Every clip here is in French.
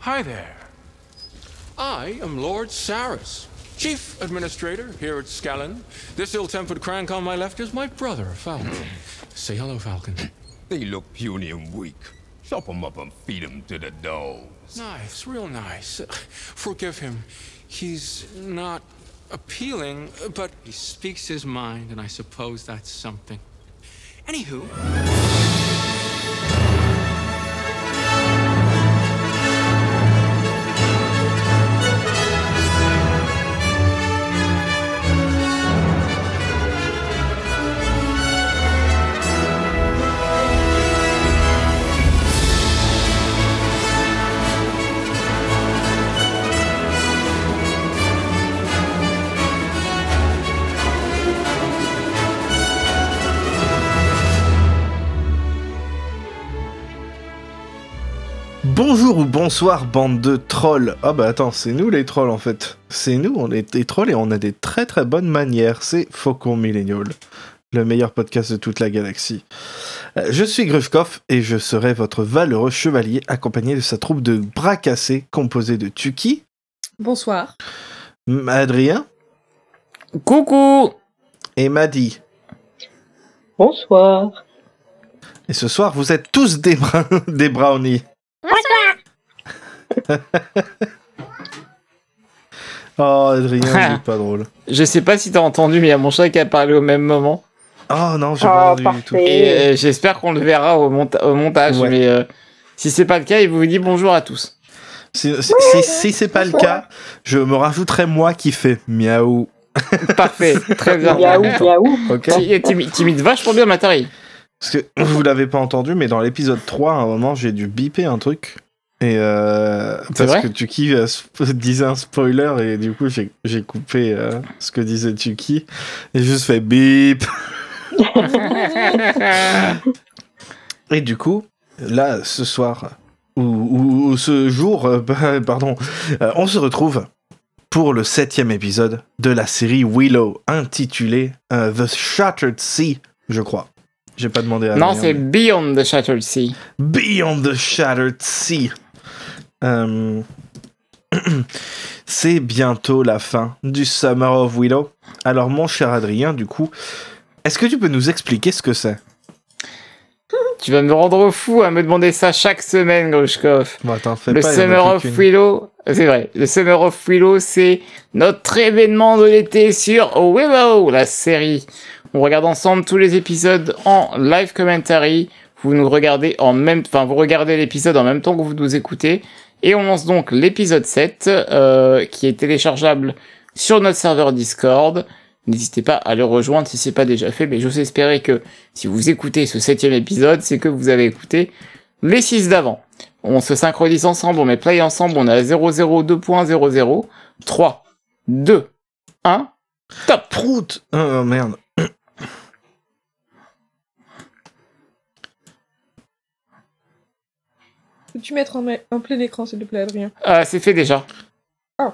Hi there. I am Lord Saris, Chief Administrator here at Scallon. This ill-tempered crank on my left is my brother, Falcon. Hmm. Say hello, Falcon. They look puny and weak. Chop 'em up and feed 'em to the dogs. Nice, real nice. Forgive him. He's not appealing, but he speaks his mind, and I suppose that's something. Anywho. Bonjour ou bonsoir bande de trolls. Ah bah attends, c'est nous les trolls en fait. C'est nous, on est des trolls et on a des très très bonnes manières. C'est Faucon Millennial, le meilleur podcast de toute la galaxie. Euh, Je suis Grufkov et je serai votre valeureux chevalier accompagné de sa troupe de bras cassés composée de Tuki, Bonsoir. Adrien Coucou et Maddy. Bonsoir. Et ce soir, vous êtes tous des, bra- des brownies. Oh, Adrien, c'est pas drôle. Je sais pas si t'as entendu, mais il y a mon chat qui a parlé au même moment. Oh non, j'ai Oh, pas entendu du tout. Et euh, j'espère qu'on le verra au, monta- au montage. Ouais. Mais euh, si c'est pas le cas, il vous dit bonjour à tous. Si, si, si- si c'est pas le cas, je me rajouterai moi qui fait miaou. Parfait, très bien. Miaou, miaou. Ok Tu tu- tu imites vachement bien Matari. Parce que vous l'avez pas entendu, mais dans l'épisode 3, à un moment, j'ai dû biper un truc. Et euh, parce vrai que Tuki euh, disait un spoiler et du coup j'ai coupé euh, ce que disait Tuki et juste fait bip. Et du coup, là, ce soir, ou, ou- ou ce jour, euh, pardon, euh, on se retrouve pour le septième épisode de la série Willow, intitulé euh, The Shattered Sea, je crois. J'ai pas demandé à non, c'est mais- Beyond the Shattered Sea. Beyond the Shattered Sea. Euh, C'est bientôt la fin du Summer of Willow. Alors, mon cher Adrien, du coup, est-ce que tu peux nous expliquer ce que c'est? Tu vas me rendre fou à me demander ça chaque semaine, Grushkov. Bon, Le pas, Summer of. Willow, c'est vrai, le Summer of Willow, c'est notre événement de l'été sur Willow, la série. On regarde ensemble tous les épisodes en live commentary. Vous nous regardez en même, enfin, vous regardez l'épisode en même temps que vous nous écoutez. Et on lance donc l'épisode 7, euh, qui est téléchargeable sur notre serveur Discord. N'hésitez pas à le rejoindre si c'est pas déjà fait, mais j'ose espérer que si vous écoutez ce septième épisode, c'est que vous avez écouté les six d'avant. On se synchronise ensemble, on met play ensemble, on à 002.00, 3, 2, 1, top Prout Oh merde. Peux-tu mettre en, en plein écran, s'il te plaît, Adrien Euh, C'est fait déjà. Oh.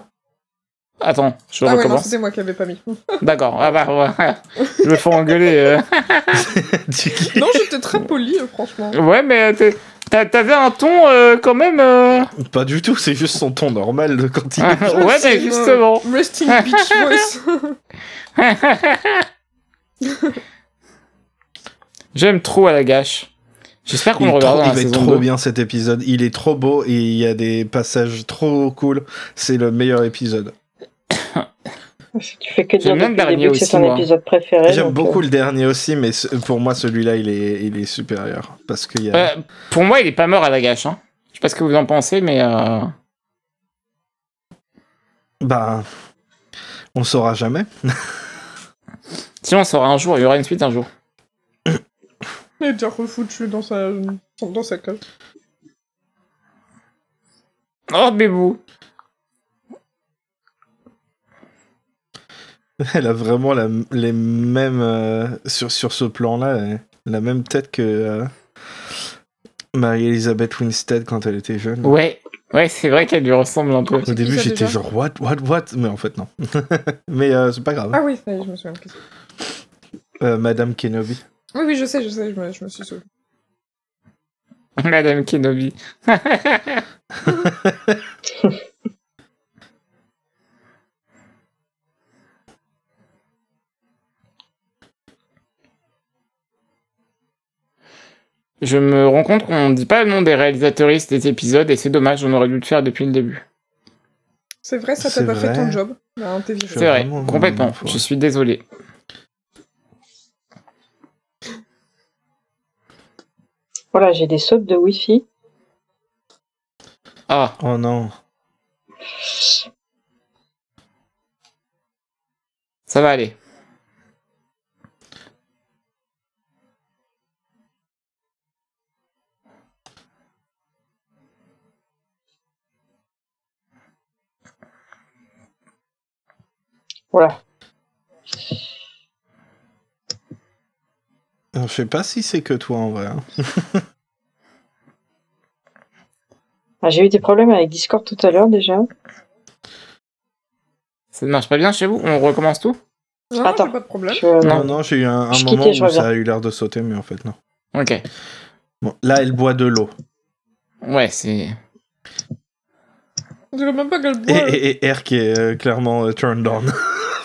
Attends, je Ah ouais, recommence. c'était moi qui avais pas mis. D'accord, ah bah, ouais. je me fais engueuler. euh. Non, j'étais très poli, euh, franchement. Ouais, mais euh, t'avais un ton euh, quand même... euh, Pas du tout, c'est juste son ton normal de quand il est... ouais, mais justement. euh, Resting Beach Voice. J'aime trop à la gâche. J'espère qu'on Il, le est trop- regardera il saison trop 2. bien cet épisode. Il est trop beau et il y a des passages trop cool. C'est le meilleur épisode. Si tu fais que dire depuis le début que c'est ton épisode préféré. J'aime beaucoup euh, le dernier aussi, mais ce- pour moi celui-là il est, il est supérieur parce qu'il y a. Euh, pour moi, il est pas mort à la gâche. Hein. Je sais pas ce que vous en pensez, mais... Euh... Bah, on saura jamais. Sinon, on saura un jour, il y aura une suite un jour. Il est déjà refoutu dans sa, dans sa cave. Oh, bébou Elle a vraiment la- les mêmes euh, sur sur ce plan-là, elle- la même tête que euh, Marie-Elisabeth Winstead quand elle était jeune. Ouais, ouais, c'est vrai qu'elle lui ressemble un peu. Au début, j'étais genre what, what, what, mais en fait non. mais euh, c'est pas grave. Ah oui, ça y est, je me souviens. Euh, Madame Kenobi. Oui, oui, je sais, je sais, je me, je me suis souvenu. Madame Kenobi. Je me rends compte qu'on ne dit pas le nom des réalisatrices des épisodes et c'est dommage, on aurait dû le faire depuis le début. C'est vrai, ça C'est t'a pas fait ton job. C'est vrai, complètement. Je suis désolé. Voilà, j'ai des sautes de Wi-Fi. Ah, Oh non. ça va aller. Voilà. Je sais pas si c'est que toi en vrai. hein. Ah, j'ai eu des problèmes avec Discord tout à l'heure déjà. Ça ne marche pas bien chez vous? On recommence tout? Non, Attends. j'ai pas de problème. Je... Non, non, j'ai eu un, moment où ça a eu l'air de sauter, mais en fait non. Ok. Bon, là, elle boit de l'eau. Ouais, c'est... Je même pas qu'elle Et, boit. et, et R qui est euh, clairement euh, turned on.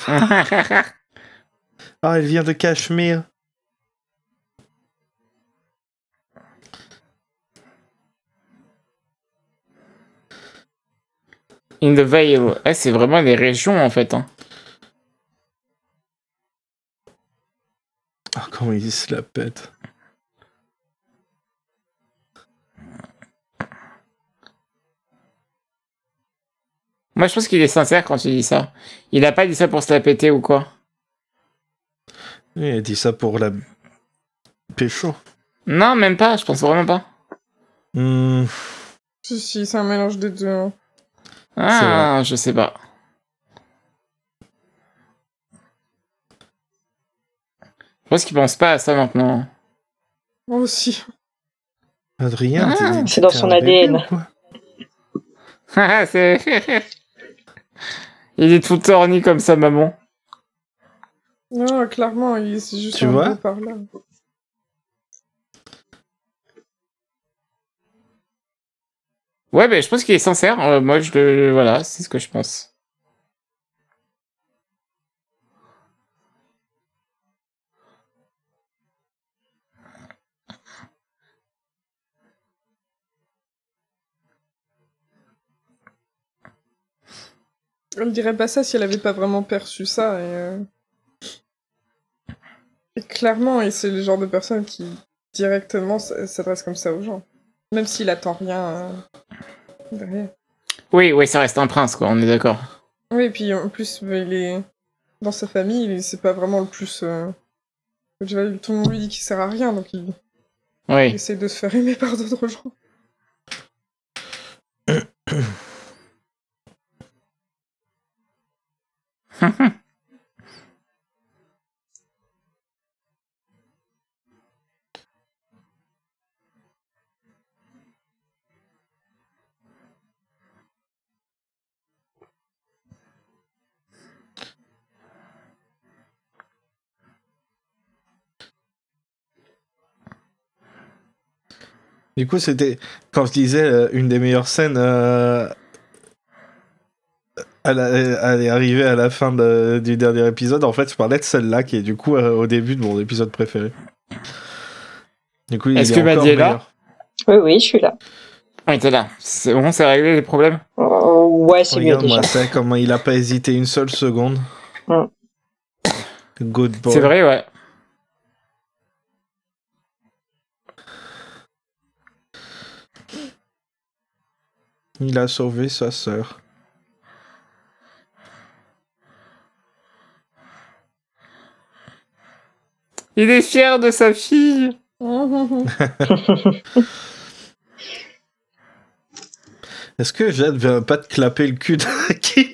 Ah, elle vient de Cachemire. In the Vale. Eh, c'est vraiment les régions en fait. Hein. Ah, comment il se la pète? Moi, je pense qu'il est sincère quand il dit ça. Il a pas dit ça pour se la péter ou quoi. Oui, elle dit ça pour la pécho. Non, même pas. Je pense vraiment pas. Hmm, Si, si, c'est un mélange des deux. Ah, je sais pas. Je pense qu'il pense pas à ça maintenant. Moi aussi. Adrien, Ah, t'es- c'est dans son ADN. Ah, c'est... Il est tout torni comme sa maman. Non, clairement, il c'est juste Tu un vois par là. Ouais, mais je pense qu'il est sincère. Euh, moi, je le... Voilà, c'est ce que je pense. Elle dirait pas ça si elle avait pas vraiment perçu ça. Et, euh, et clairement, et c'est le genre de personne qui directement s'adresse comme ça aux gens. Même s'il attend rien euh, derrière. Oui, oui, ça reste un prince, quoi. On est d'accord. Oui, et puis en plus, il est dans sa famille, il- c'est pas vraiment le plus. euh, tout le monde lui dit qu'il sert à rien, donc il, il Oui. essaie de se faire aimer par d'autres gens. Du coup, c'était quand je disais euh, une des meilleures scènes. euh, Elle, est arrivée à la fin de- du dernier épisode. En fait, je parlais de celle-là qui est du coup euh, au début de mon épisode préféré. Du coup, Est-ce est que Maddy est là. Oui, oui, je suis là. On était là. C'est bon, c'est réglé les problèmes Oh, ouais, c'est mieux déjà. Regarde-moi ça, comment il a pas hésité une seule seconde. Mm. Good boy. C'est vrai, ouais. Il a sauvé sa sœur. Il est fier de sa fille. Est-ce que Jade vient pas te clapper le cul de Kit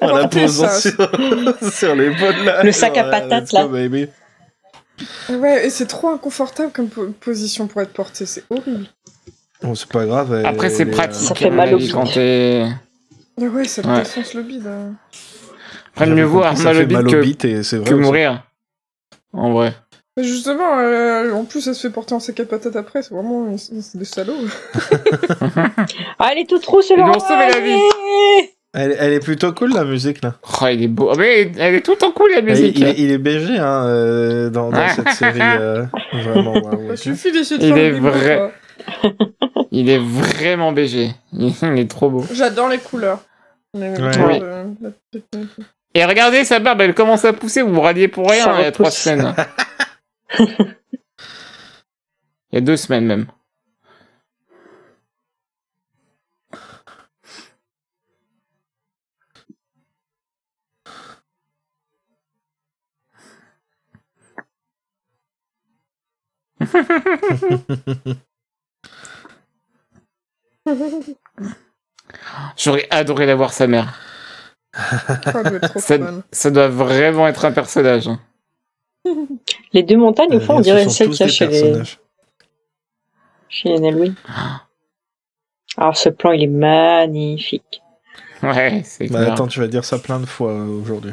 en la posant sur, sur les bonnes là Le sac à patates, là. baby. Ouais, et c'est trop inconfortable comme po- position pour être porté, c'est horrible. Bon, c'est pas grave. elle- Après, c'est elle est, euh, pratique. Ça fait mon mal au quand t'es... Ah ouais, ça te Ouais. défonce le bide. hein. Après, mieux vaut avoir ça mal au fait bide mal au que, bite et c'est vrai. que mourir. En vrai. Mais Justement, euh, en plus, elle se fait porter en sac à patates après, c'est vraiment des salauds. Ah, elle est toute rousse, Ils le lui ont sauvé la vie. Elle, elle est plutôt cool la musique là. Oh, il est beau. Mais elle est tout le temps cool, la Il, musique. il est, il est BG hein, euh, dans, dans cette série. euh, vraiment. Il suffit d'essayer de Il faire est le bimbo, vrai. quoi. Il est vraiment BG. Il est trop beau. J'adore les couleurs. Ouais. Et regardez, sa barbe, elle commence à pousser. Vous vous ralliez pour rien Ça il y a trois semaines. il y a deux semaines même. J'aurais adoré la voir sa mère. Ça doit être trop Ça, doit vraiment être un personnage. hein. Les deux montagnes, au fond, on dirait celle qu'il y a chez les, chez les Nelwyn. Alors, ce plan, il est magnifique. Ouais, c'est Bah, clair. attends, tu vas dire ça plein de fois euh, aujourd'hui.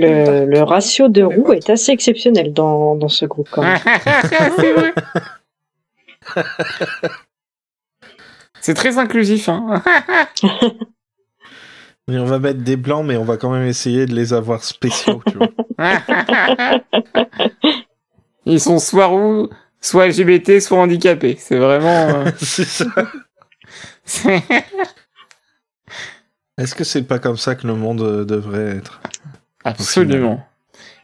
Le, le ratio de roues est assez exceptionnel dans, dans ce groupe, quand même. c'est vrai. C'est très inclusif, hein. Et on va mettre des blancs, mais on va quand même essayer de les avoir spéciaux, tu vois. Ils sont soit roux, soit LGBT, soit handicapés. C'est vraiment. euh, C'est ça. Est-ce que c'est pas comme ça que le monde euh, devrait être? Absolument.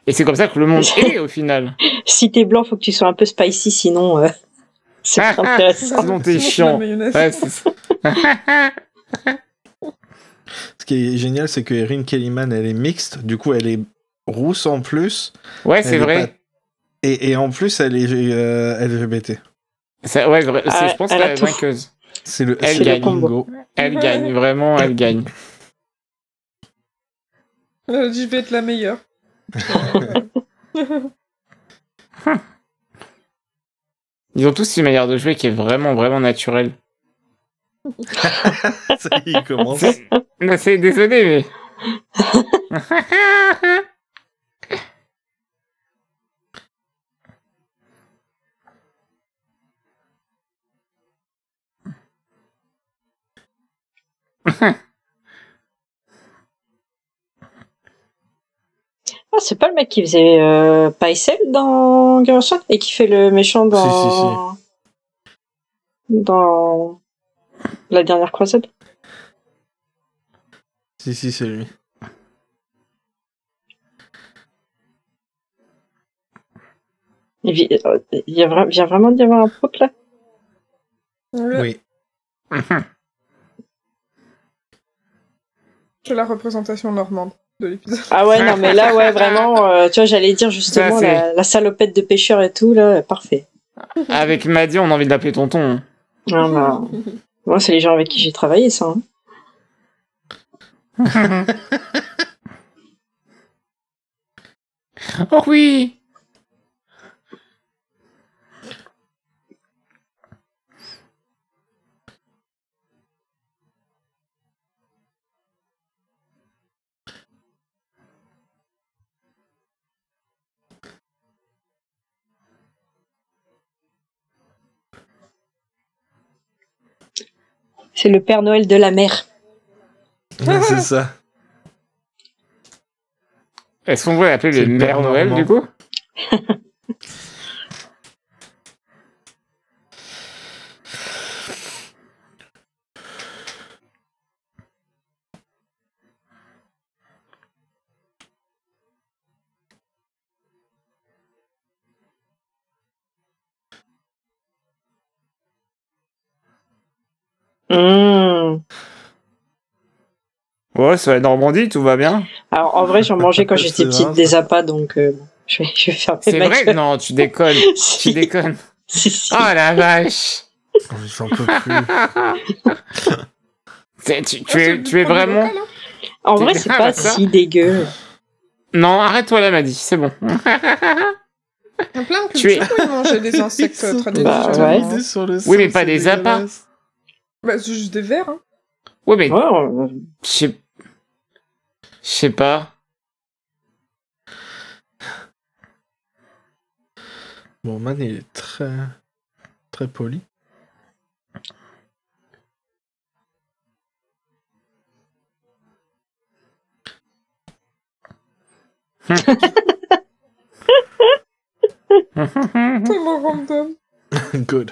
Et c'est comme ça que le monde est au final. Si t'es blanc, faut que tu sois un peu spicy, sinon, euh, c'est pas intéressant. Sinon t'es c'est chiant. la. Ouais, c'est. Ce qui est génial, c'est que Erin Kellyman, elle est mixte. Du coup, elle est rousse en plus. Ouais, c'est est vrai. pas- Et, et en plus, elle est euh, LGBT. Ça- ouais, vrai. C'est- Ah, je pense elle qu'elle a est tout. vainqueuse. C'est le, Elle c'est le gagne. Elle gagne, vraiment, elle gagne. Euh, Je vais être la meilleure. Ils ont tous une manière de jouer qui est vraiment, vraiment naturelle. Ça y est, il commence. C'est- Non, c'est désolé, mais. Ah, c'est pas le mec qui faisait euh, Paisel dans Game of Thrones et qui fait le méchant dans. Dans. La dernière croisade. Si, si, c'est lui. Il euh, il vient vraiment d'y avoir un pote là? Ouais, Oui. C'est la représentation normande de l'épisode. Ah ouais, non, mais là, ouais, vraiment, euh, tu vois, j'allais dire justement Ça, la, la salopette de pêcheur et tout, là, parfait. Avec Maddy, on a envie de l'appeler tonton. Ah, bah, moi, c'est les gens avec qui j'ai travaillé, ça. hein. hein. oh oui C'est le Père Noël de la mer. c'est ça. Est-ce qu'on pourrait l'appeler le Père Père Noël, Normand. du coup? Mmh. Ouais, c'est la Normandie, tout va bien. Alors, en vrai, j'en mangeais quand j'étais petite des appâts, donc euh, je, vais, je vais fermer C'est vrai gueule. Non, tu déconnes. tu déconnes. si, si. Oh la vache J'en peux plus. C'est- tu, tu es, tu es vraiment... en vrai, c'est pas si dégueu. Non, arrête-toi là, m'a dit, c'est bon. Il y a plein de Tu es- cultures où ils mangeaient des insectes traditionnels. Bah, ouais. idées sur le Oui, mais pas des appâts. Bah, c'est juste des vers. Hein. Ouais, mais Ouais, je sais... Je sais pas. Bon, Man, il est très. très poli. Tellement random. Good.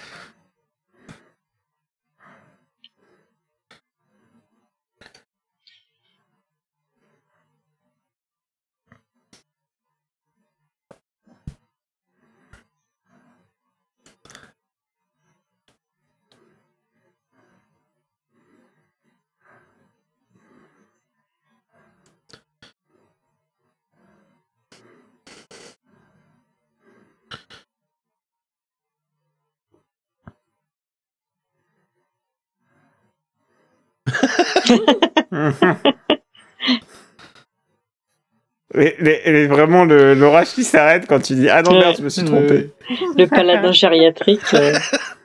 Mais, mais- mais vraiment le- l'orage qui s'arrête quand tu dis Ah non, merde, je me suis trompé. le paladin gériatrique. euh,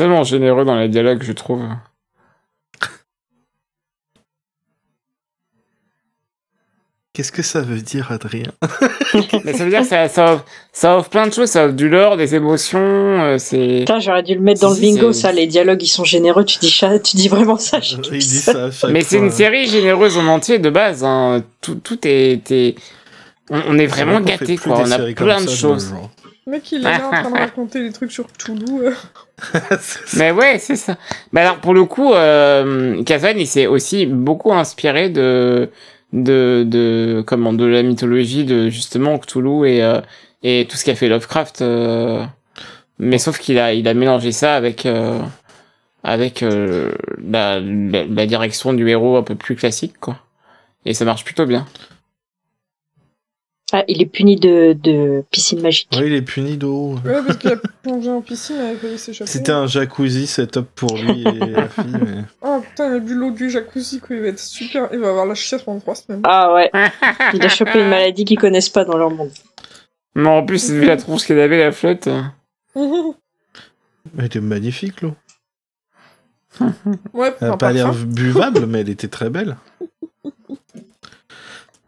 C'est tellement généreux dans les dialogues, je trouve. Qu'est-ce que ça veut dire, Adrien Mais ça veut dire que ça, ça, offre, ça offre plein de choses, ça offre du lore, des émotions, euh, c'est... Putain, j'aurais dû le mettre dans Si, le bingo, ça. Les dialogues, ils sont généreux. Tu dis, ça- tu dis vraiment ça. je Il kiffe dit ça. ça à chaque Mais c'est une série généreuse en entier de base. Hein. Tout, tout est, est- On, on est vraiment gâté, quoi. On a plein de choses. Mec, il est là en train de raconter des trucs sur ça. Mais ouais, c'est ça. Mais alors, pour le coup, euh, Kazan, il s'est aussi beaucoup inspiré de, de, de, comment, de la mythologie de justement Cthulhu et, euh, et tout ce qu'a fait Lovecraft. euh, mais sauf qu'il a, il a mélangé ça avec, euh, avec euh, la, la, la direction du héros un peu plus classique, quoi. Et ça marche plutôt bien. Ah, il est puni de, de piscine magique. Ouais, il est puni d'eau. Ouais, parce qu'il a plongé en piscine et il a failli s'échapper. C'était un jacuzzi setup pour lui et la fille. Mais... Oh putain, il a bu l'eau du jacuzzi, quoi. Il va être super. Il va avoir la chiasse pendant trois semaines. Ah ouais. Il a chopé une maladie qu'ils connaissent pas dans leur monde. Mais en plus, vu la tronche qu'elle avait, la flotte. euh, Elle était magnifique, l'eau. ouais, Elle a un pas l'air buvable, mais elle était très belle.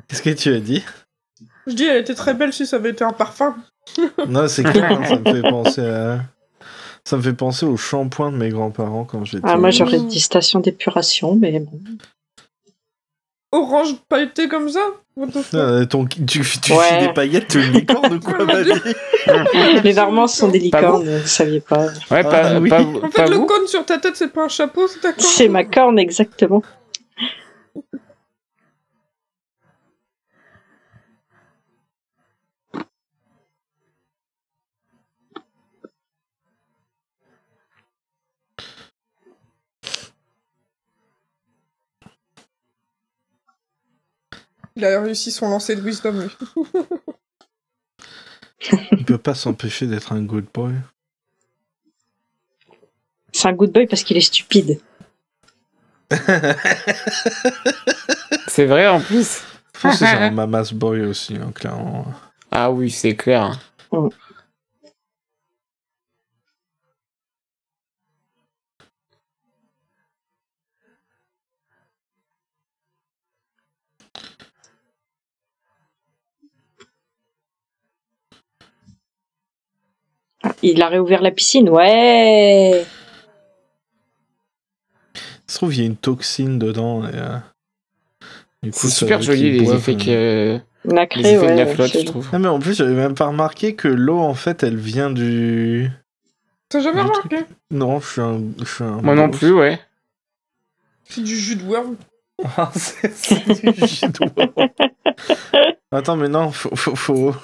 Qu'est-ce que tu as dit? Je dis, elle était très belle si ça avait été un parfum. Non, c'est clair, hein, ça me fait penser à... Ça me fait penser au shampoing de mes grands-parents quand j'étais... Ah, moi, j'aurais dit station d'épuration, mais bon. Orange pailleté comme ça? What the fuck? Euh, ton... Tu, tu Ouais. files des paillettes, tu es une licorne ou quoi, ma vie Les Varmans sont des licornes, vous saviez pas. Ouais, pas, Ah, oui. pas, En pas fait, le vous. cône sur ta tête, c'est pas un chapeau, c'est ta corne. C'est ma corne, exactement. Il a réussi son lancer de wisdom, lui. Il peut pas s'empêcher d'être un good boy. C'est un good boy parce qu'il est stupide. C'est vrai en plus. Je pense que c'est un mama's boy aussi, hein, clairement. Ah oui, c'est clair. Mm. Il a réouvert la piscine, ouais. Ça se trouve, il y a une toxine dedans. Et, euh, du coup, C'est super joli les boivent, effets que a les effets de la ouais. flotte, je trouve. Ah, mais en plus, j'avais même pas remarqué que l'eau, en fait, elle vient du. T'as jamais Du remarqué Non, je suis un. Je suis un Moi non plus, ouais. C'est du jus de worm. Ah, c'est c'est du jus de worm. Attends, mais non, faut. faut, faut...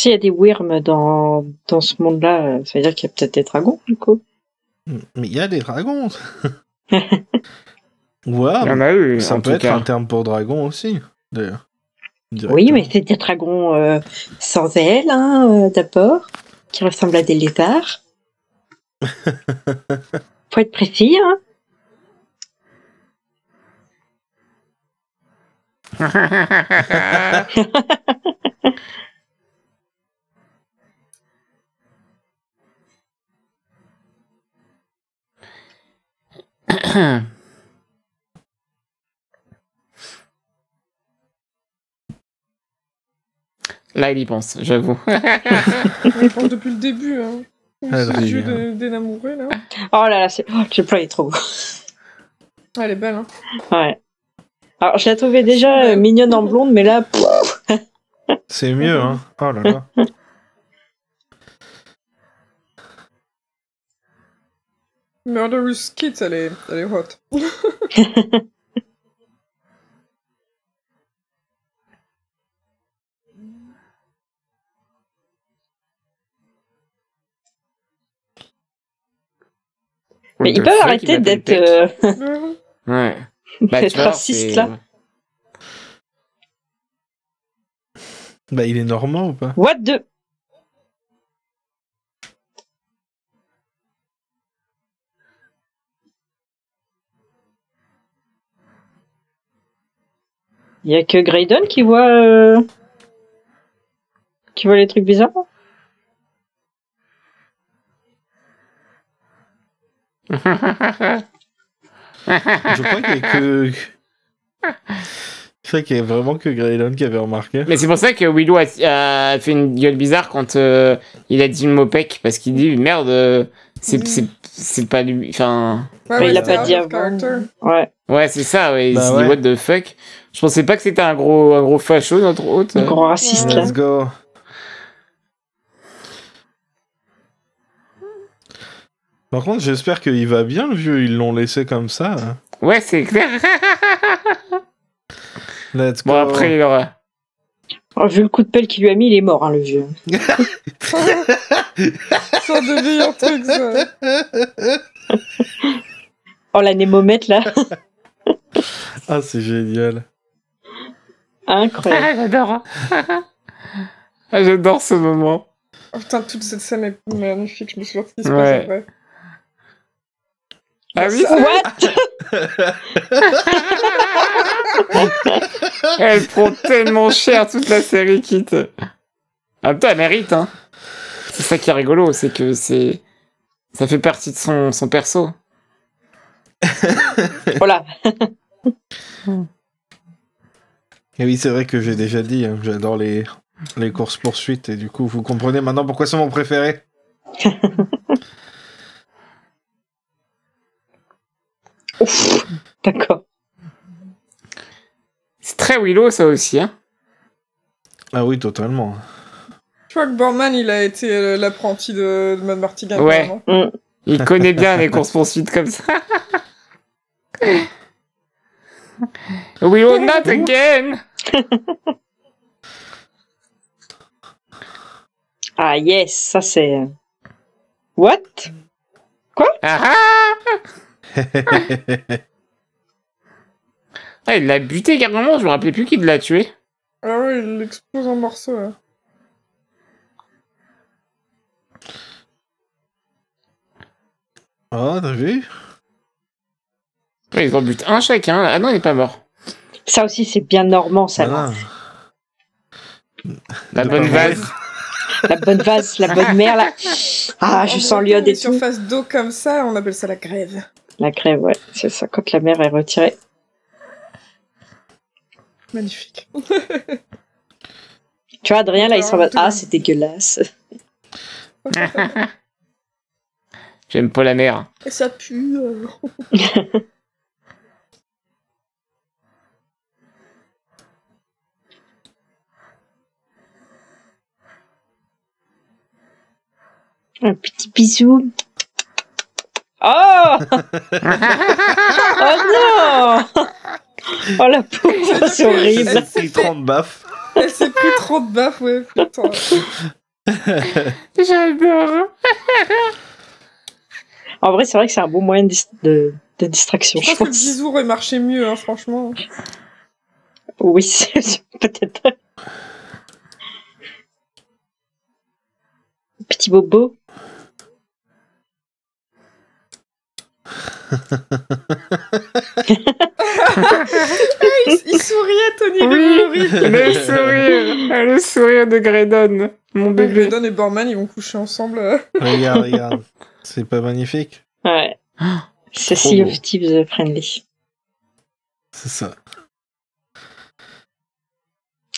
S'il y a des wyrms dans, dans ce monde-là, euh, ça veut dire qu'il y a peut-être des dragons, du coup. Mais il y a des dragons. ouais, Il y en a eu, ça en peut tout être cas. un terme pour dragon aussi, d'ailleurs. Oui, mais c'est des dragons euh, sans ailes, hein, euh, d'abord, qui ressemblent à des lézards. Faut être précis, hein. Là, il y pense, j'avoue. On y pense depuis le début, hein. Ah, Ce jeu de- là. Oh là là, c'est... Oh, le plan est trop beau. Ah, elle est belle, hein. Ouais. Alors, je la trouvais déjà euh, mignonne en blonde, mais là, C'est mieux, hein. Oh là là. Murderous Kids, elle est, elle est hot. mais What ils peuvent arrêter d'être euh. Ouais. Bah, tu vois, c'est- là. Bah, il est normand ou pas? What the... Il y a que Graydon qui voit euh, qui voit les trucs bizarres. Je crois qu'il y a que. Je crois qu'il y a vraiment que Graydon qui avait remarqué. Mais c'est pour ça que Willow a, a fait une gueule bizarre quand euh, il a dit le mot pec, parce qu'il dit merde, euh, c'est c'est c'est pas lui. Enfin, Ouais, il l'a c'est pas dit avant. Ouais, ouais, c'est ça, ouais. Il Bah s'est ouais. dit what the fuck. Je pensais pas que c'était un gros un gros facho notre hôte. un grand raciste là. Let's go. Par contre, j'espère qu'il va bien, le vieux. Ils l'ont laissé comme ça. hein. Ouais, c'est clair. Let's go. bon après il aura. Oh, vu le coup de pelle qu'il lui a mis, il est mort, hein, le vieux. Ça devient un truc, ça. Oh, l'anémomètre là, Ah, c'est génial. Incroyable. Ah, j'adore. Ah, j'adore ce moment. Oh, putain, toute cette scène est magnifique. Je me souviens de ce qui se Ouais. passe après. Ah oui, Ça- What elle prend tellement cher toute la série Kit. Même temps, elle mérite, hein. C'est ça qui est rigolo, c'est que c'est. Ça fait partie de son, son perso. Voilà. Et oui, c'est vrai que j'ai déjà dit, hein, j'adore les, les courses-poursuites, et du coup, vous comprenez maintenant pourquoi c'est mon préféré. Ouf. D'accord. C'est très Willow, ça aussi, hein. Ah oui, totalement. Je crois que Borman, il a été euh, l'apprenti de, de Mad Martigan. Ouais. vraiment. Il connaît bien les courses-poursuites comme ça. Willow, not again! Ah yes, ça c'est. What? Ah ah Ah, il l'a buté carrément, je me rappelais plus qui l'a tué. Ah ouais, il l'explose en morceaux. là. Oh, t'as vu? Ouais, ils en butent un chacun. Ah non, il est pas mort. Ça aussi, c'est bien normand, ça. Voilà. La bonne vase. La bonne vase, la bonne mère, là. Ah, je En sens l'iode et tout. surfaces d'eau comme ça, on appelle ça la grève. La crève, ouais. C'est ça, quand la mer est retirée. Magnifique. Tu vois, Adrien, là, il s'en va. Ah, c'est dégueulasse. J'aime pas la mer. Et ça pue. euh. Un petit bisou. Oh Oh non Oh la pauvre, c'est horrible. Elle s'est pris 30 baffes. Elle s'est pris trop de baffes, ouais. Putain. J'adore. En vrai, c'est vrai que c'est un bon moyen de, dis- de, de distraction, Je je pense que le bisou aurait marché mieux, hein, franchement. Oui, peut-être. Petit bobo. Il, il souriait, Tony Oui, le sourire. Le sourire de Graydon, mon bébé. Don et Borman, ils vont coucher ensemble. euh. Regarde, regarde. C'est pas magnifique Ouais. C'est Sea of Thieves friendly. C'est ça.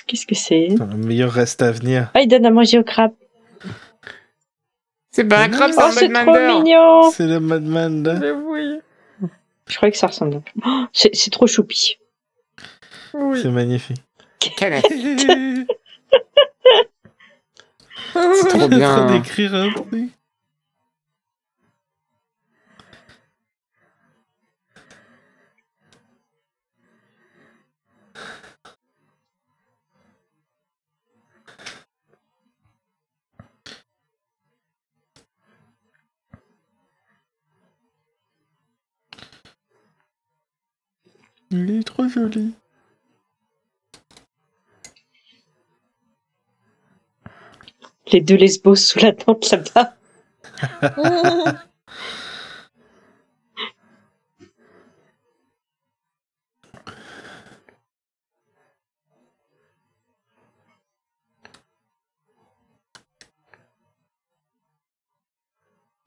Qu'est-ce que c'est? Le meilleur reste à venir. Ah, il donne à manger au crabe. C'est pas un crabe, c'est Oh, un c'est Mad trop mignon C'est le Madman. là. Mais oui. Je croyais que ça ressemblait un peu. Oh, c'est c'est trop choupi. Oui. C'est magnifique. Canette. C'est trop bien. d'écrire un truc. Joli. Les deux lesbos sous la tente là-bas.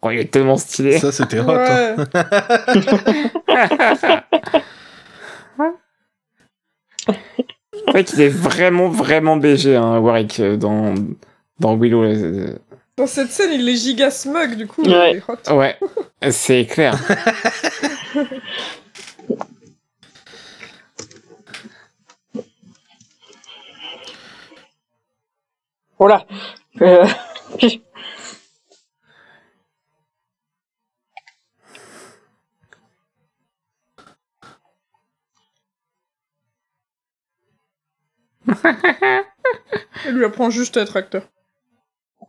Oh, il est tellement stylé. Ça, c'était hot. hein. ouais. En fait, il est vraiment, vraiment BG, hein, Warwick, euh, dans, dans Willow. euh, Dans cette scène, il est giga smug, du coup. Ouais. Ouais, c'est clair. Voilà. Euh, Il lui apprend juste à être acteur.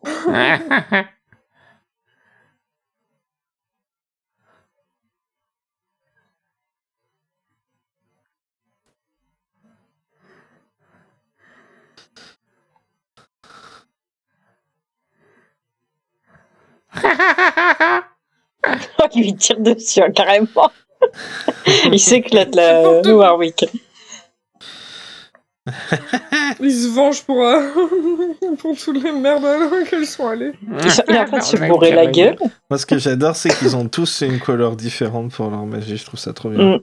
il lui tire dessus, hein, carrément. il s'éclate quoi. Warwick. Il se venge pour, euh, pour toutes les merdes à qu'elles sont allées. Il s- il est en train de se On a bourrer la gueule. Moi, ce que j'adore, c'est qu'ils ont tous une couleur différente pour leur magie. Je trouve ça trop bien. Mm.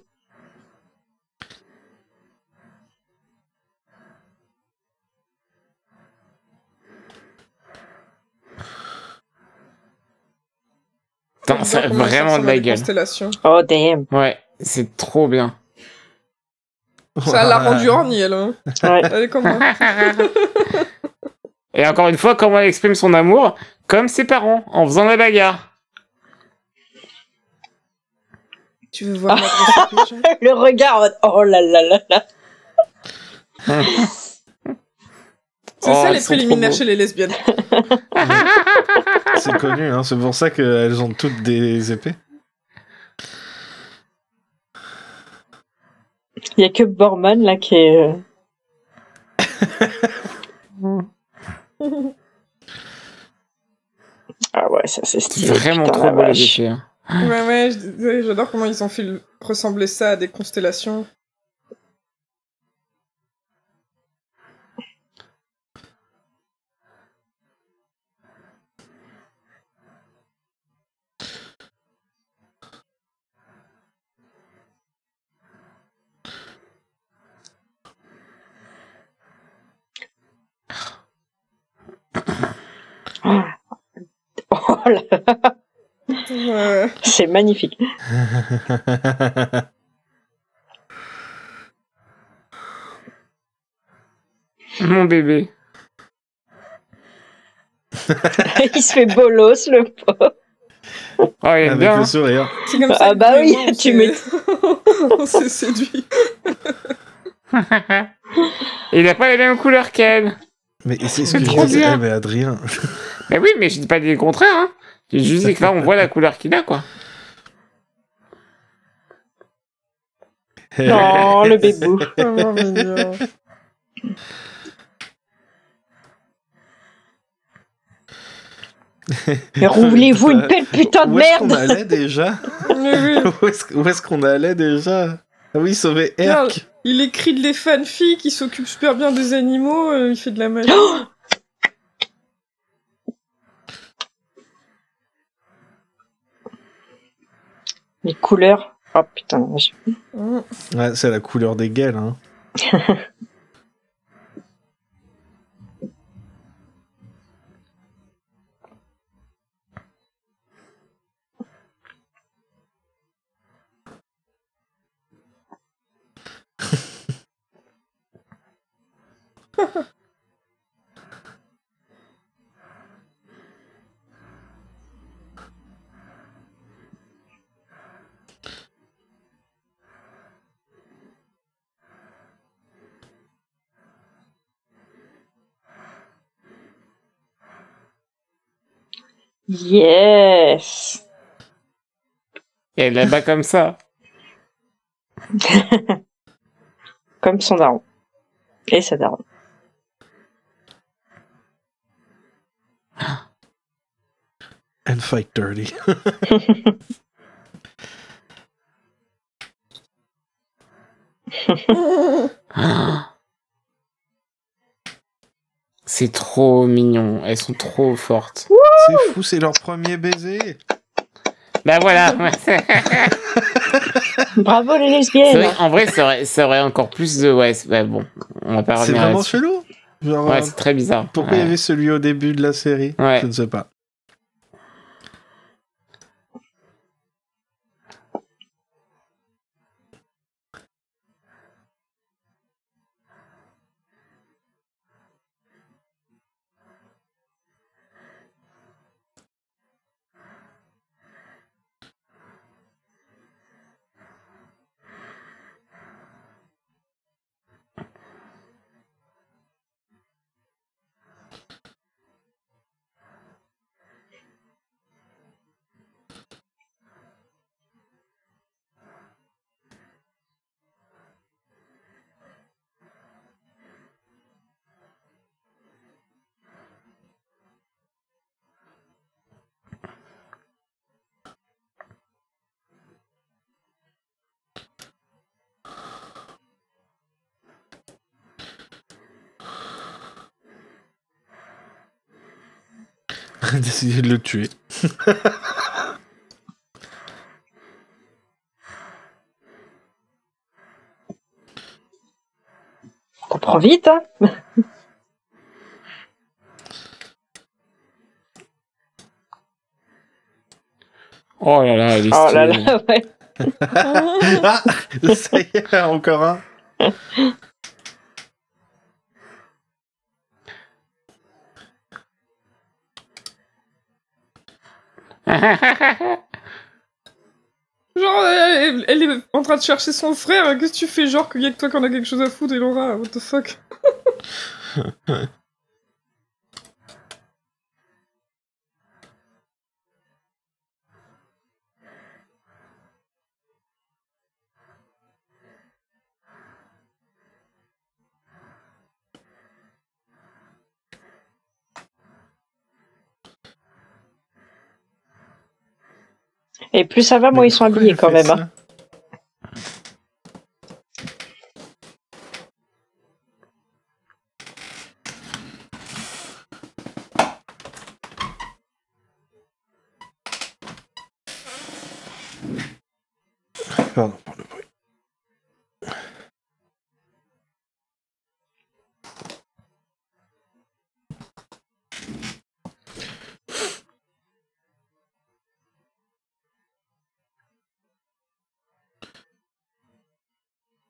Putain, ça a Comment vraiment de la gueule. Oh damn. Ouais, c'est trop bien. Ça l'a rendu horny, elle. Hein. Ouais. Elle est comme moi. Et encore une fois, comment elle exprime son amour Comme ses parents, en faisant la bagarre. Tu veux voir ma Le regard, en mode, oh là là là là. C'est Oh, ça les préliminaires chez les lesbiennes. C'est connu, hein, c'est pour ça qu'elles ont toutes des épées. Il y a que Borman là qui est. euh, Ah ouais, ça c'est C'est stylé. vraiment putain, trop la beau les vache. effets. hein. Ouais, ouais, j'adore comment ils ont fait le- ressembler ça à des constellations. Oh là, c'est magnifique. Mon bébé. Il se fait bolos le pauvre. Oh, il Avec bien. le hein. sourire. C'est comme ça. Ah bah oui, tu m'étonnes. on s'est séduit. Il a pas les mêmes couleurs qu'elle. Mais c'est ce que je trop disais. mais Adrien. Mais oui, mais je dis pas le contraire. Hein. J'ai juste dit que là, on voit la couleur qu'il a, quoi. Non, le bébou. Mais roulez-vous une belle putain de Où est-ce qu'on merde allait déjà. Où est-ce qu'on allait déjà Ah oui, sauver Herc. il écrit des fanfics, il s'occupe super bien des animaux, euh, il fait de la magie. Les couleurs. Oh putain, je- Mm. Ouais, c'est la couleur des gueules. Hein. Yes Et bat comme ça. Comme son daron. Et sa daron. And fight dirty. C'est trop mignon. Elles sont trop fortes. c'est fou, c'est leur premier baiser. Bah voilà. Bravo les C'est lesbiennes vrai, en vrai, ça aurait, ça aurait encore plus de. Ouais, c'est- bah bon. On va pas C'est vraiment chelou. Genre, Ouais, c'est très bizarre. pourquoi il y avait celui au début de la série? Ouais. Je ne sais pas. Décidé de le tuer. On comprend vite, hein Oh là là, elle est Oh là là, ouais. ah Ça y est, encore un. Genre, elle, est en train de chercher son frère, qu'est-ce que tu fais genre qu'il y a que toi qu'on a quelque chose à foutre, Elora, what the fuck? Et plus ça va, moins ils sont habillés quand même. hein.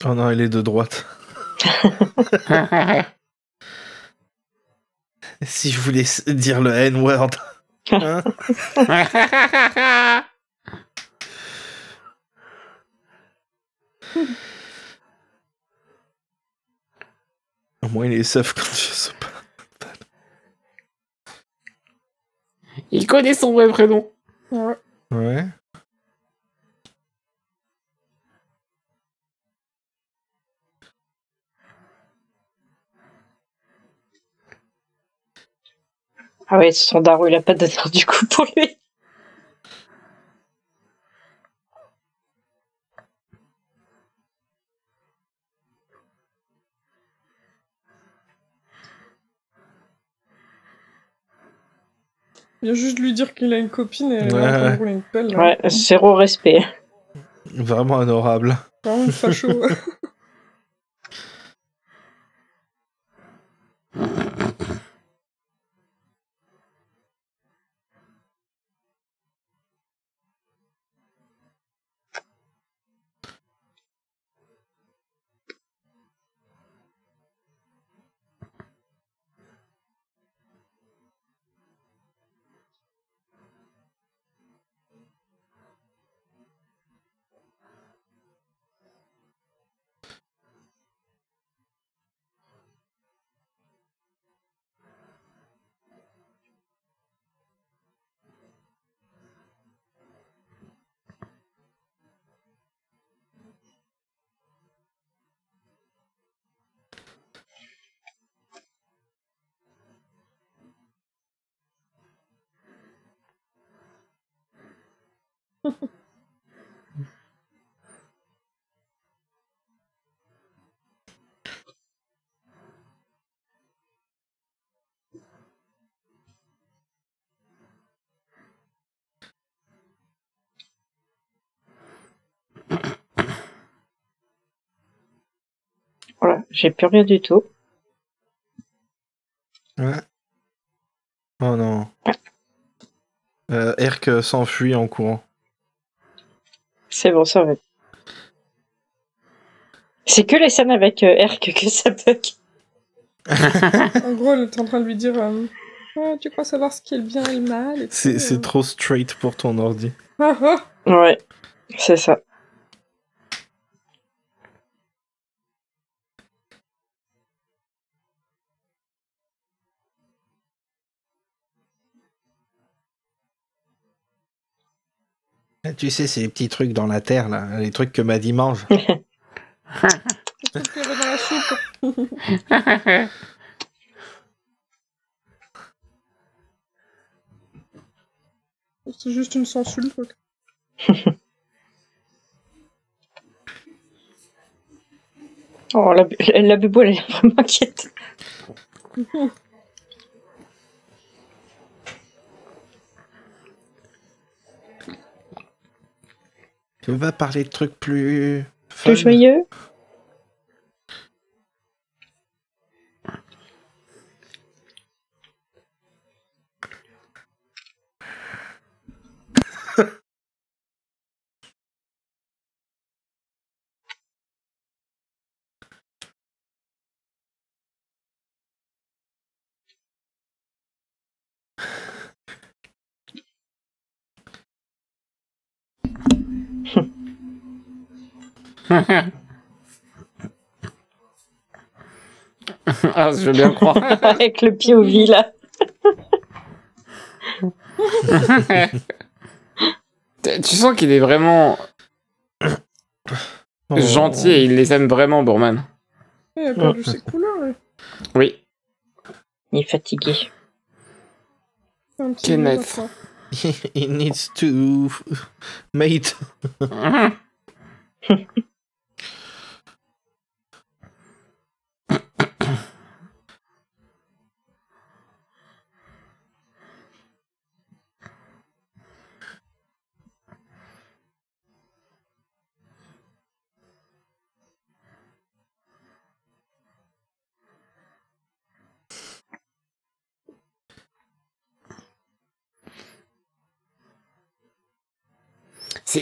Oh non, il est de droite. Si je voulais dire le N-word. Hein Au moins, il est sauf quand je sais pas. Il connaît son vrai prénom. Ouais. Ah ouais, son daron, il a pas d'honneur du coup pour lui. Il vient juste lui dire qu'il a une copine et elle Ouais, de ouais. rouler une pelle. là. Ouais, zéro respect. Vraiment honorable. Vraiment facho. Voilà, j'ai plus rien du tout. Ouais. Oh non. Euh, Erk s'enfuit en courant. C'est bon, ça va. C'est que les scènes avec euh, Erk que ça bug. en gros, elle est en train de lui dire euh, Ah, Tu crois savoir ce qui est le bien et le mal C'est euh. c'est trop straight pour ton ordi. Ah, ah. Ouais, c'est ça. Tu sais, ces petits trucs dans la terre, là, les trucs que Maddy mange. Le truc qu'il y avait dans la soupe. C'est juste une quoi. Oh, la, la bubo, elle est vraiment inquiète. Veux pas parler de trucs plus... fun. Plus joyeux ah, je veux bien le croire. Avec le POV là. tu tu sens qu'il est vraiment Oh. gentil et il les aime vraiment, Bourman. Il a perdu ses couleurs. Oui. Il est fatigué. Kenneth. He needs to mate.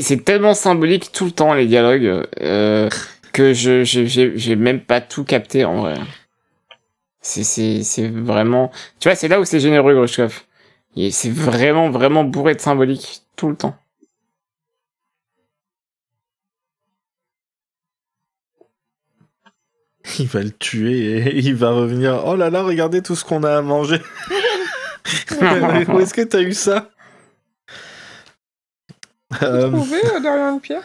C'est tellement symbolique tout le temps, les dialogues, euh, que je j'ai même pas tout capté en vrai. C'est- C'est c'est vraiment... Tu vois, c'est là où c'est généreux, Grushkov. C'est vraiment, vraiment bourré de symbolique tout le temps. Il va le tuer et il va revenir. Oh là là, regardez tout ce qu'on a à manger. Où est-ce que t'as eu ça? Euh, Trouvé euh, derrière une pierre?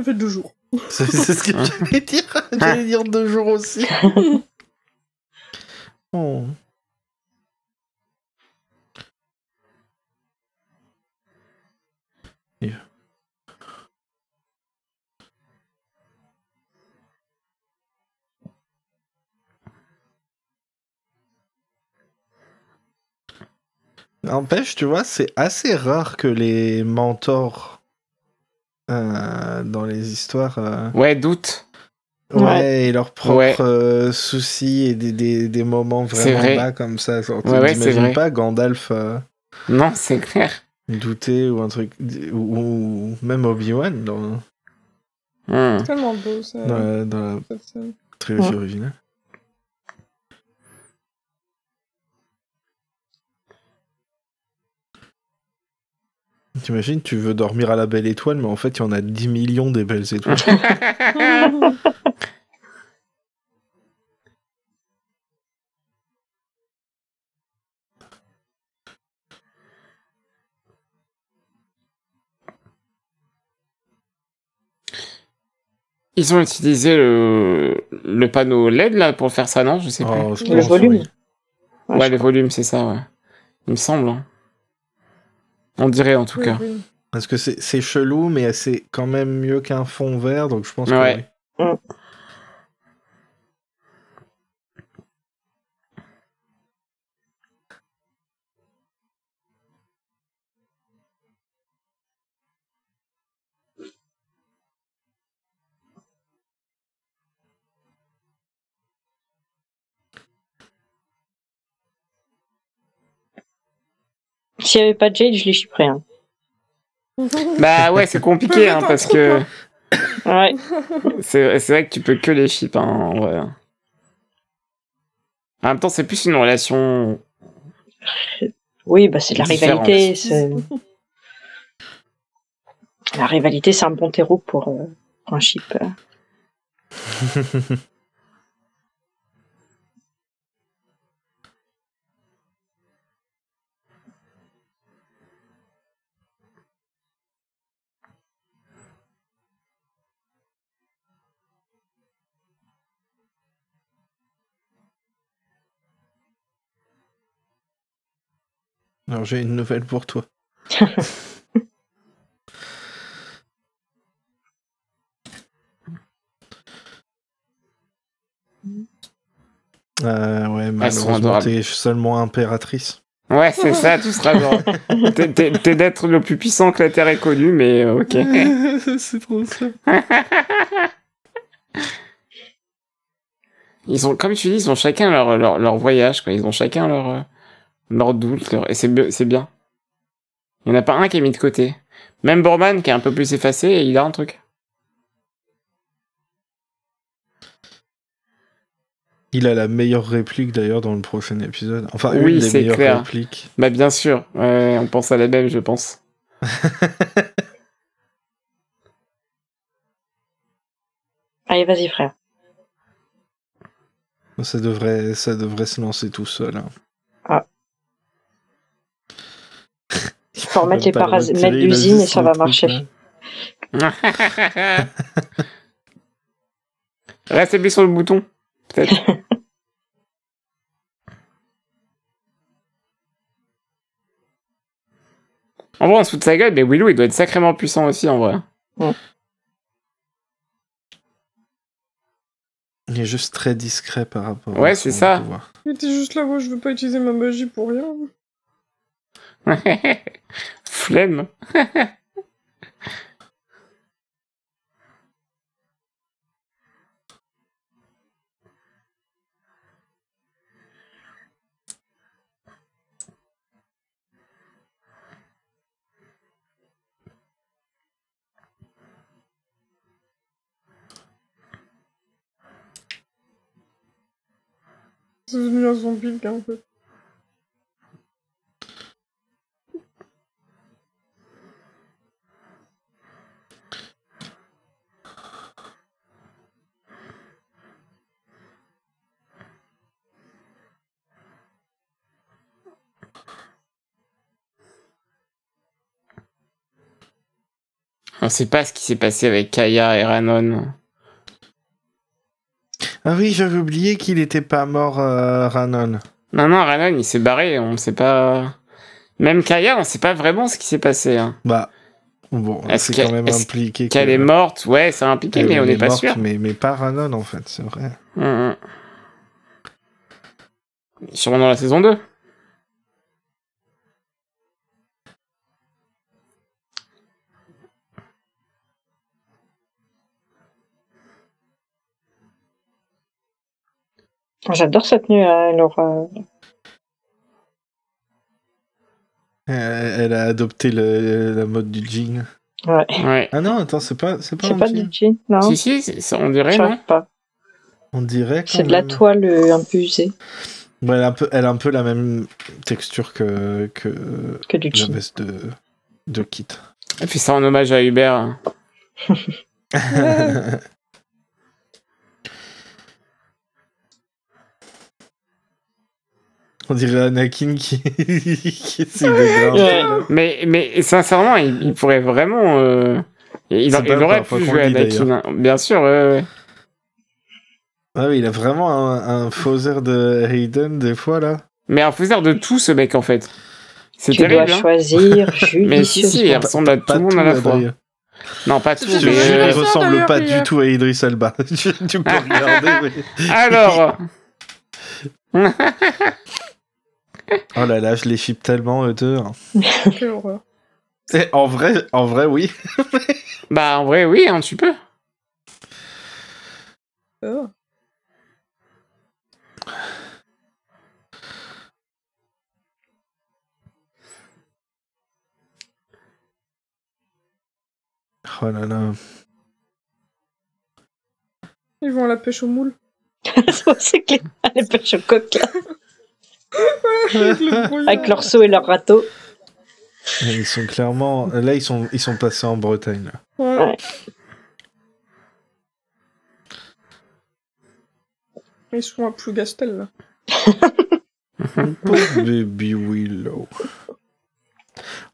Ça fait deux jours. C'est ce que j'allais dire. J'allais dire deux jours aussi. Oh. Yeah. N'empêche, tu vois, c'est assez rare que les mentors euh, dans les histoires. euh, Ouais, doute. Ouais, Ouais. et leurs propres Ouais. euh, soucis et des, des, des moments vraiment vrai. bas comme ça. Genre, Ouais, ouais, c'est t'imagines vrai. pas Gandalf euh, Non, c'est clair. douter ou un truc. Ou, ou même Obi-Wan dans, Hmm. C'est tellement beau, ça. dans, la, dans la trilogie Ouais. originale. T'imagines, tu veux dormir à la belle étoile, mais en fait, il y en a 10 millions des belles étoiles. Ils ont utilisé le, le panneau LED là pour faire ça, non? Je sais plus. Oh, je Le volume. oui. Ouais, ouais, je les volumes, c'est ça, ouais. Il me semble. hein. On dirait en tout Oui, cas. oui. Parce que c'est c'est chelou, mais c'est quand même mieux qu'un fond vert, donc je pense que Ouais. oui. S'il n'y avait pas de Jade, je les chipperais. Hein. Bah ouais, c'est compliqué hein, parce que Ouais. c'est c'est vrai que tu peux que les chips hein, en vrai. En même temps, c'est plus une relation. Oui, bah c'est de la rivalité. La rivalité, c'est un bon terreau pour, euh, pour un chip. euh. Alors j'ai une nouvelle pour toi. Euh, ouais, malheureusement, t'es seulement impératrice. Ouais, c'est ça, tout sera genre. T'es- d'être le plus puissant que la Terre ait connu, mais euh, ok. c'est trop ça. Ils ont, comme tu dis, ils ont chacun leur, leur, leur voyage, quoi. Ils ont chacun leur, leur... et c'est bi- c'est bien. Il n'y en a pas un qui est mis de côté. Même Borman, qui est un peu plus effacé, il a un truc. Il a la meilleure réplique d'ailleurs dans le prochain épisode. Enfin, Oui, une des c'est meilleures clair. répliques. Bah, bien sûr. Ouais, on pense à la même, je pense. Allez, vas-y, frère. Ça devrait, ça devrait se lancer tout seul. hein. Ah. Il Faut remettre les paramètres d'usine et ça va marcher. Reste appuyé sur le bouton. Peut-être. en vrai, on se fout de sa gueule, mais Willow, il doit être sacrément puissant aussi, en vrai. Il est juste très discret par rapport Ouais, à c'est son ça. pouvoir. Il était juste là, moi je veux pas utiliser ma magie pour rien. Flemme. C'est devenu un zombie, gars, en fait. Sait pas ce qui s'est passé avec Kaya et Ranon. Ah oui, j'avais oublié qu'il était pas mort, euh, Ranon. Non, non, Ranon, il s'est barré, on sait pas... Même Kaya, on sait pas vraiment ce qui s'est passé. Hein. Bah, bon, c'est qu'elle- quand même impliqué. Qu'elle que- est morte, ouais, c'est impliqué, mais on est n'est pas morte, sûr. Mais, mais pas Ranon, en fait, c'est vrai. Hum. Sûrement dans la saison 2. J'adore cette tenue, Laura. Elle, elle a adopté le- la mode du jean. Ouais. Ouais. Ah non, attends, c'est pas, c'est pas C'est un pas jean. du jean, non Si, si, c'est- ça, on dirait, non? pas. On dirait quand C'est de la toile euh, un peu usée Ouais, elle, a un peu, elle a un peu la même texture que, que que du la veste de, de Kit. Elle fait ça en hommage à Hubert. On dirait Anakin qui, qui essaie de. Ouais. Mais, mais sincèrement, il, il pourrait vraiment... euh, Il, il aurait pu jouer Anakin. hein. Bien sûr. Ah oui, il a vraiment un, un faux air de Hayden des fois là. Mais un faiseur de tout, ce mec, en fait. C'est Tu terrible, dois hein. choisir Mais si, si, il ressemble à tout le monde à la fois. Non, pas tout, mais... euh, il ressemble pas du tout à Idris Elba. tu tu peux regarder. mais- Alors Oh là là, je les ship tellement eux deux. hein. Quelle horreur. Et en vrai, en vrai, oui. Bah, en vrai, oui, tu peux. Ça va. Oh là là. Ils vont à la pêche au moule. c'est clair. Les pêches au coq, là. Avec le. Avec leur seau et leur râteau. Et Ils sont clairement. Là, ils sont, ils sont passés en Bretagne. Là. Ouais. Ouais. Ils sont à Plougastel, là. Pauvre baby Willow.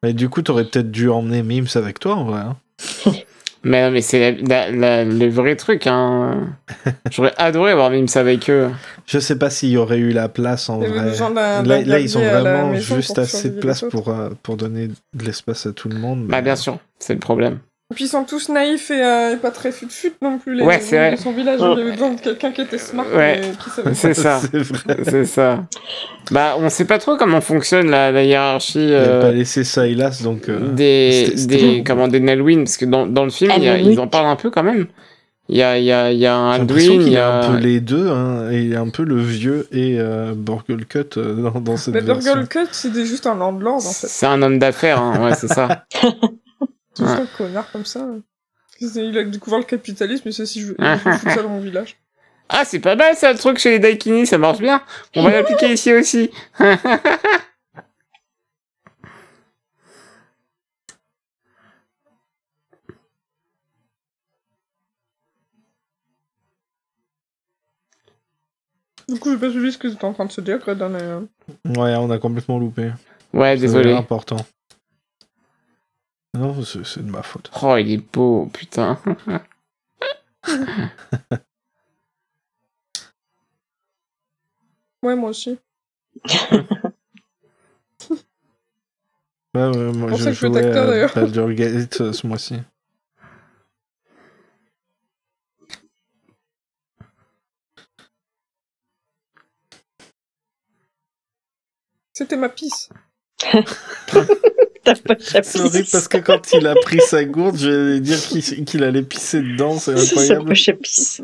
Mais du coup, t'aurais peut-être dû emmener Mims avec toi en vrai. hein. Mais, mais c'est la, la- la- le vrai truc, hein. J'aurais adoré avoir Mims avec eux. Je sais pas s'il y aurait eu la place en vrai. Là, ils ont vraiment juste assez de place pour, euh, pour donner de l'espace à tout le monde. Bah, mais- bien sûr, c'est le problème. Et puis ils sont tous naïfs et, euh, et pas très fut-fut non plus, les Ouais, c'est vrai. son village. Ouais. Il avait besoin de quelqu'un qui était smart Ouais. et qui savait C'est ça. C'est vrai. C'est ça. Bah, on sait pas trop comment fonctionne la, la hiérarchie Il a euh, pas laissé Silas, donc. euh, des, des, bon. comment, des Nelwyn, parce que dans, dans le film, y a- ils en parlent un peu quand même. Il y a, il y a, il y a un Alduin, il y est a... un peu les deux, hein, et il est un peu le vieux et euh, Borgelcut euh, dans, dans cette Mais version. Burgle Cut, c'est juste un landlord en fait. C'est un homme d'affaires, hein. ouais, c'est ça. C'est Ouais. un connard comme ça. C'est- Il a découvert le capitalisme et c'est si je veux, je ça dans mon village. Ah, c'est pas mal ça, le truc chez les Daikini, ça marche bien. On va l'appliquer ici aussi. Du coup, j'ai pas suivi ce que tu en train de se dire, et, euh, Ouais, on a complètement loupé. Ouais, C'est désolé. important. Non, c'est de ma faute. Oh, il est beau, putain. Ouais, moi aussi. Ouais, ouais, moi je jouais acteur, à d'ailleurs. Baldur's Gate euh, ce mois-ci. C'était ma pisse. C'est horrible parce que quand il a pris sa gourde, j'allais dire qu'il allait pisser dedans, c'est sa incroyable. poche à pisse.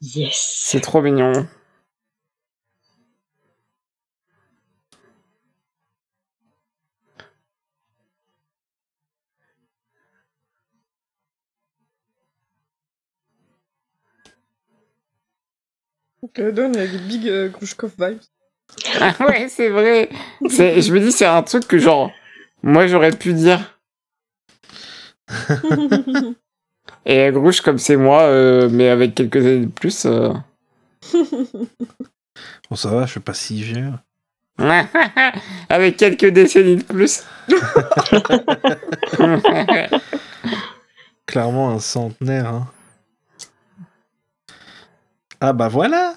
Yes. C'est trop mignon. Donc, Redon, il a des big euh, Grushkov vibes. Ah ouais, c'est vrai. C'est, je me dis, c'est un truc que genre, moi j'aurais pu dire. Et Grouche, comme c'est moi, euh, mais avec quelques années de plus. euh, Bon, ça va, je suis pas si vieux. avec quelques décennies de plus. Clairement un centenaire. hein. Ah bah voilà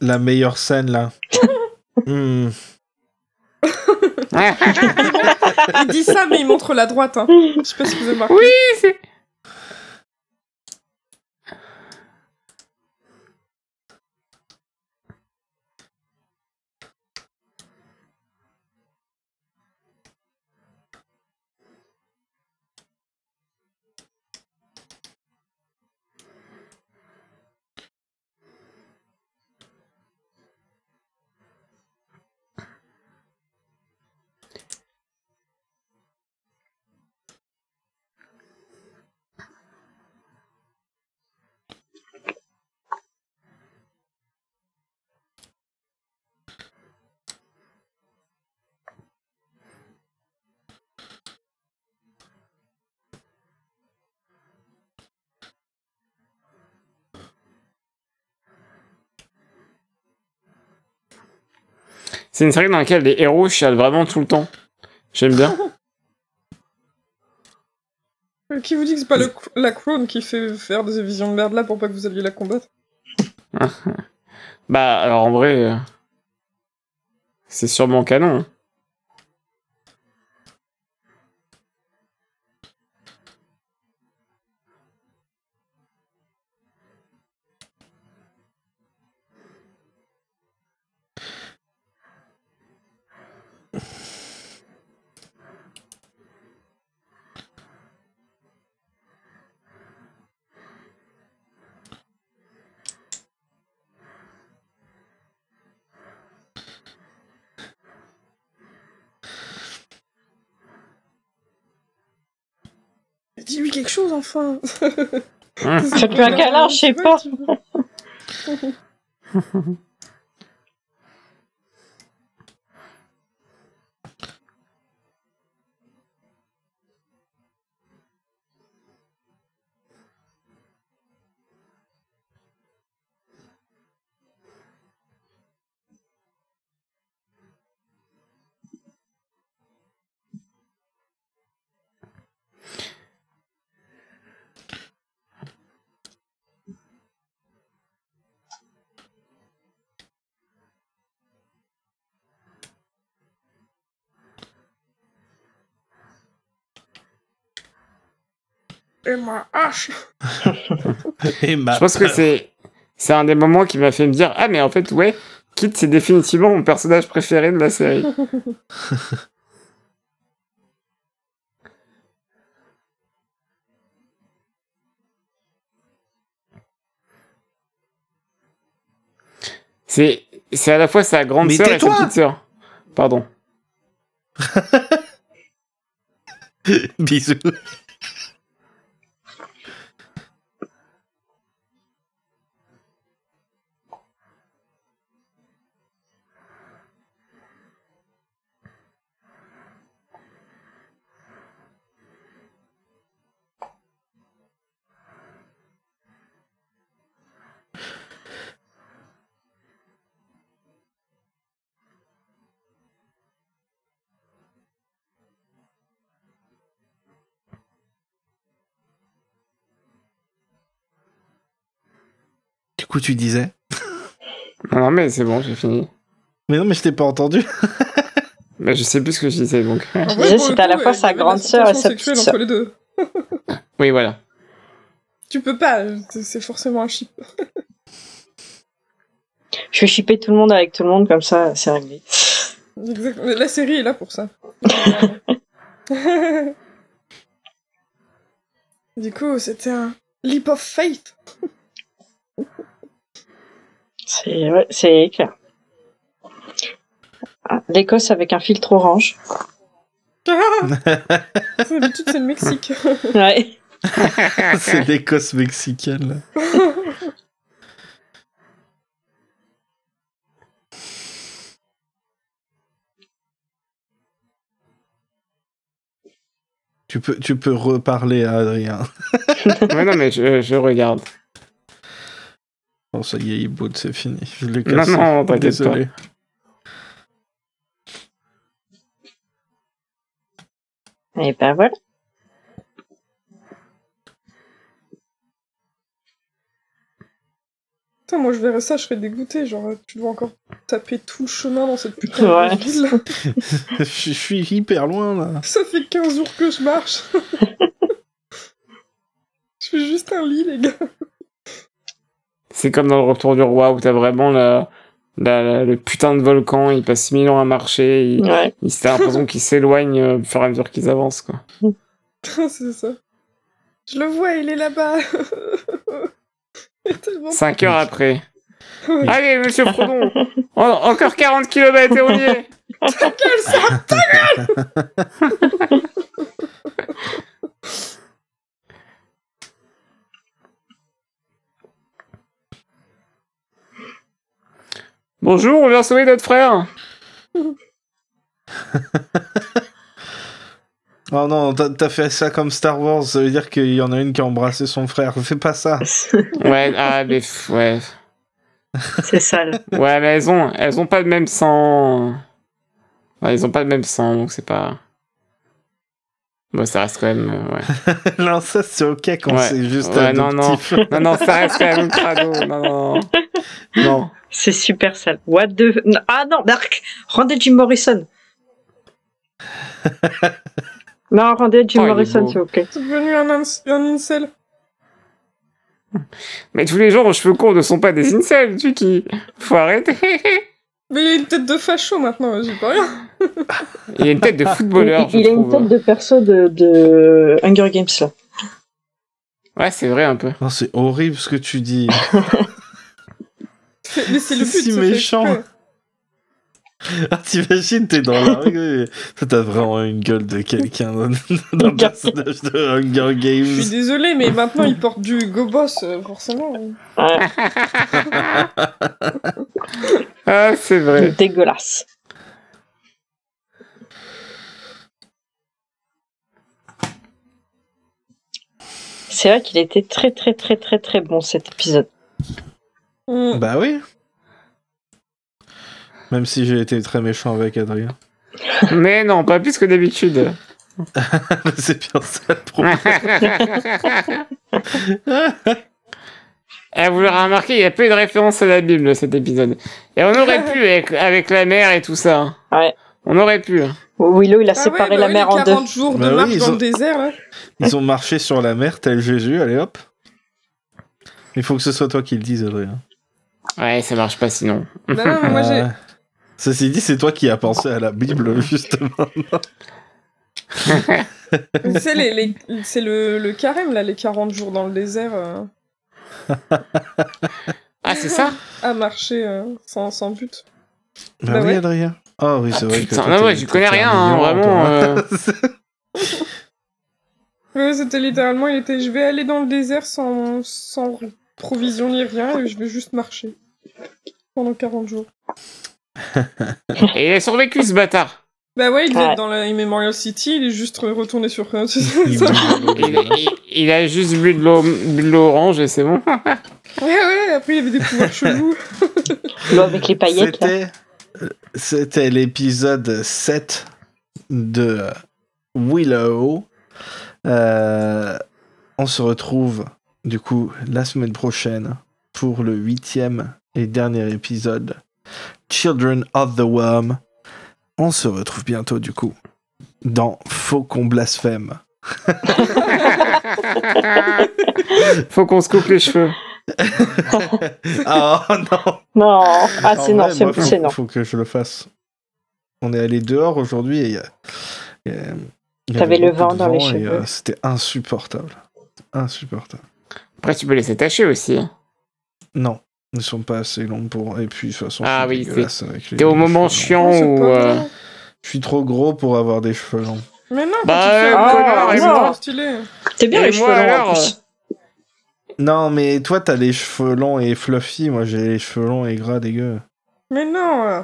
La meilleure scène là. Hmm. il dit ça, mais il montre la droite. Hein. Je sais pas si vous avez remarqué. oui, c'est. C'est une série dans laquelle les héros chialent vraiment tout le temps. J'aime bien. Euh, Qui vous dit que c'est pas le, la crone qui fait faire des visions de merde là pour pas que vous alliez la combattre Bah, alors en vrai, euh, c'est sûrement canon. hein. Chose enfin Hein. Faites-lui un câlin, je sais pas. et ma hache. Et ma Je pense que c'est c'est un des moments qui m'a fait me dire ah mais en fait ouais Kit c'est définitivement mon personnage préféré de la série. C'est c'est à la fois sa grande Mais sœur et sa petite sœur. Pardon. Bisous. Coup, tu disais Non, non mais c'est bon j'ai fini. Mais non, mais je t'ai pas entendu. Mais je sais plus ce que je disais donc. En Je vrai, le c'était à la fois sa grande sœur et sa petite entre les deux. oui voilà. Tu peux pas, c'est forcément un chip. Je vais shipper tout le monde avec tout le monde, comme ça, c'est réglé. La série est là pour ça. du coup, c'était un leap of faith. C'est ouais, clair. Ah, L'Écosse avec un filtre orange. D'habitude, c'est le Mexique. Ouais. c'est l'Écosse mexicaine. Tu peux, tu peux reparler à Adrien. ouais non mais je, je regarde. Bon, ça y est, il boot, c'est fini. Je l'ai Non, cassé. non, t'inquiète Désolé. Et ben voilà. Putain, moi je verrais ça, je serais dégoûté. Genre, tu dois encore taper tout le chemin dans cette putain Ouais. de ville. je je suis hyper loin là. Ça fait 15 jours que je marche. je fais juste un lit, les gars. C'est comme dans le Retour du Roi où t'as vraiment la, la- la- le putain de volcan, il passe 6000 ans à marcher, il, Ouais. il t'as l'impression qu'il s'éloigne euh, au fur et à mesure qu'ils avancent quoi. c'est ça. Je le vois, il est là-bas. 5 heures après. Allez monsieur Frodon, En- encore 40 km et on y est Ta gueule, ça Bonjour, on vient sauver notre frère Oh non, t'as fait ça comme Star Wars, ça veut dire qu'il y en a une qui a embrassé son frère. Fais pas ça. Ouais, ah mais pff, ouais. c'est sale. Ouais, mais elles ont, elles ont pas le même sang. Ouais, ils ont pas le même sang, donc c'est pas... Bon, ça reste quand même... euh, ouais. L'inceste, c'est ok quand Ouais. c'est juste Ouais, non, non. Non, non, ça reste quand même crado. Non, non, non. C'est super sale. What the... Ah non, Dark Rendez Jim Morrison. non, rendez Jim Oh, Morrison, s'il vous plaît. C'est devenu un, ins- un incel. Mais tous les gens aux cheveux courts ne sont pas des incels, tu qui... Faut arrêter. Mais il a une tête de facho maintenant, j'y peux rien. Il a une tête de footballeur, il, je il a une tête de perso de, de Hunger Games, là. Ouais, c'est vrai, un peu. Non, c'est horrible ce que tu dis. Mais c'est le but. Si méchant. Ah, T'imagines, t'es dans la rue t'as vraiment une gueule de quelqu'un d'un d'un personnage de Hunger Je suis Games. désolé, mais maintenant il porte du Go Boss, euh, forcément. Ouais, Ah, c'est vrai. dégueulasse. C'est vrai qu'il était très très très très très bon cet épisode. Mm. Bah oui. Même si j'ai été très méchant avec Adrien. Mais non, pas plus que d'habitude. c'est bien ça le problème. Eh, vous l'aurez remarqué, il y a peu de références à la Bible cet épisode. Et on aurait pu avec, avec la mer et tout ça. Ouais. On aurait pu. Willow, il a Ah séparé ouais, bah la oui, mer en deux. 40 jours de Bah oui, marche ils dans ont- le désert. Ils ont marché sur la mer, tel Jésus, allez hop. Il faut que ce soit toi qui le dise, Adrien. Ouais, ça marche pas sinon. Non, non, mais moi, j'ai... Ceci dit, c'est toi qui as pensé à la Bible, justement. Les, les- c'est le, le carême, là, les 40 jours dans le désert, euh, Ah, c'est ça? À marcher euh, sans, sans but. Bah, Bah oui, ouais. Adrien. Oh oui, c'est Ah, vrai que. putain, non, t'es- ouais, t'es connais rien, hein, vraiment. euh. Ouais, c'était littéralement, il était, je vais aller dans le désert sans, sans provision ni rien, et je vais juste marcher. Pendant 40 jours. Et il a survécu ce bâtard. Bah ouais, il Ouais. est dans la Memorial City, il est juste retourné sur... Il Il, il- a juste bu de l'eau bu de l'eau orange et c'est bon. Ouais, ouais, après il avait des pouvoirs chelous. L'eau avec les paillettes, là. C'était, c'était l'épisode 7 de Willow. Euh, on se retrouve du coup la semaine prochaine pour le huitième et dernier épisode Children of the Worm. On se retrouve bientôt du coup dans Faucon blasphème. Faut qu'on se coupe les cheveux. Oh non Non, ah c'est non, c'est faut, c'est non. faut que je le fasse. On est allé dehors aujourd'hui et il y T'avais avait le vent dans les vent et, cheveux. euh, C'était insupportable. Insupportable. Après, tu peux laisser tacher aussi. Non, ils sont pas assez longs pour. Et puis de toute façon, Ah je suis oui, dégueulasse avec les- T'es au moment chiant c'est où. pas euh. Je suis trop gros pour avoir des cheveux longs. Mais non, Bah, quand tu fais... euh, Ah, c'est moi. stylé. T'es bien Et les cheveux longs alors, en plus. Non, mais toi, t'as les cheveux longs et fluffy. Moi, j'ai les cheveux longs et gras dégueu. Mais non euh.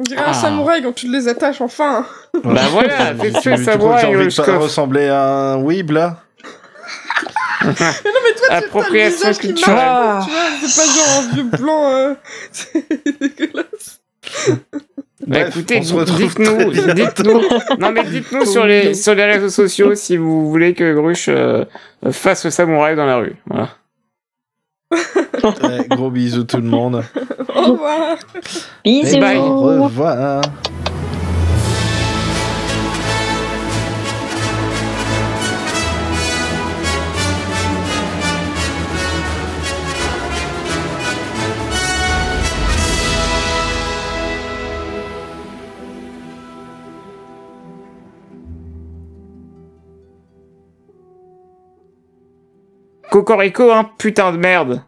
On dirait Ah. un samouraï quand tu les attaches, enfin Bah voilà, Tu- fais tu- tuer tu sa crois que voix j'ai envie de pas ressembler à un weeb, là Mais non, mais toi, tu le Appropriation visage qui culturelle. marche, Tu vois, c'est pas genre un vieux blanc... euh, C'est dégueulasse. Bah Bref, écoutez, on se retrouve dites-nous, très dites-nous, non mais dites-nous sur les sur les réseaux sociaux si vous voulez que Gruche euh, fasse le samouraï dans la rue. Voilà. Ouais, gros bisous tout le monde. Au revoir Bisous. bye. Au revoir. Cocorico, hein, putain de merde.